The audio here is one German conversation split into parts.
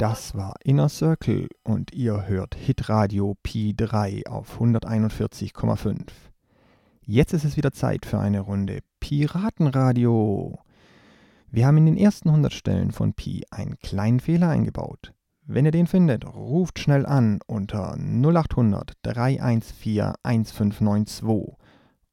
Das war Inner Circle und ihr hört Hitradio Pi 3 auf 141,5. Jetzt ist es wieder Zeit für eine Runde Piratenradio. Wir haben in den ersten 100 Stellen von Pi einen kleinen Fehler eingebaut. Wenn ihr den findet, ruft schnell an unter 0800 314 1592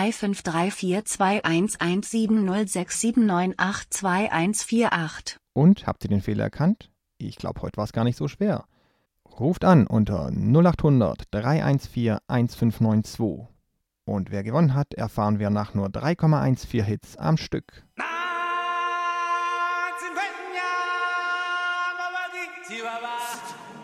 2534217067982148. Und habt ihr den Fehler erkannt? Ich glaube, heute war es gar nicht so schwer. Ruft an unter 0800 314 1592. Und wer gewonnen hat, erfahren wir nach nur 3,14 Hits am Stück. Chihuahua.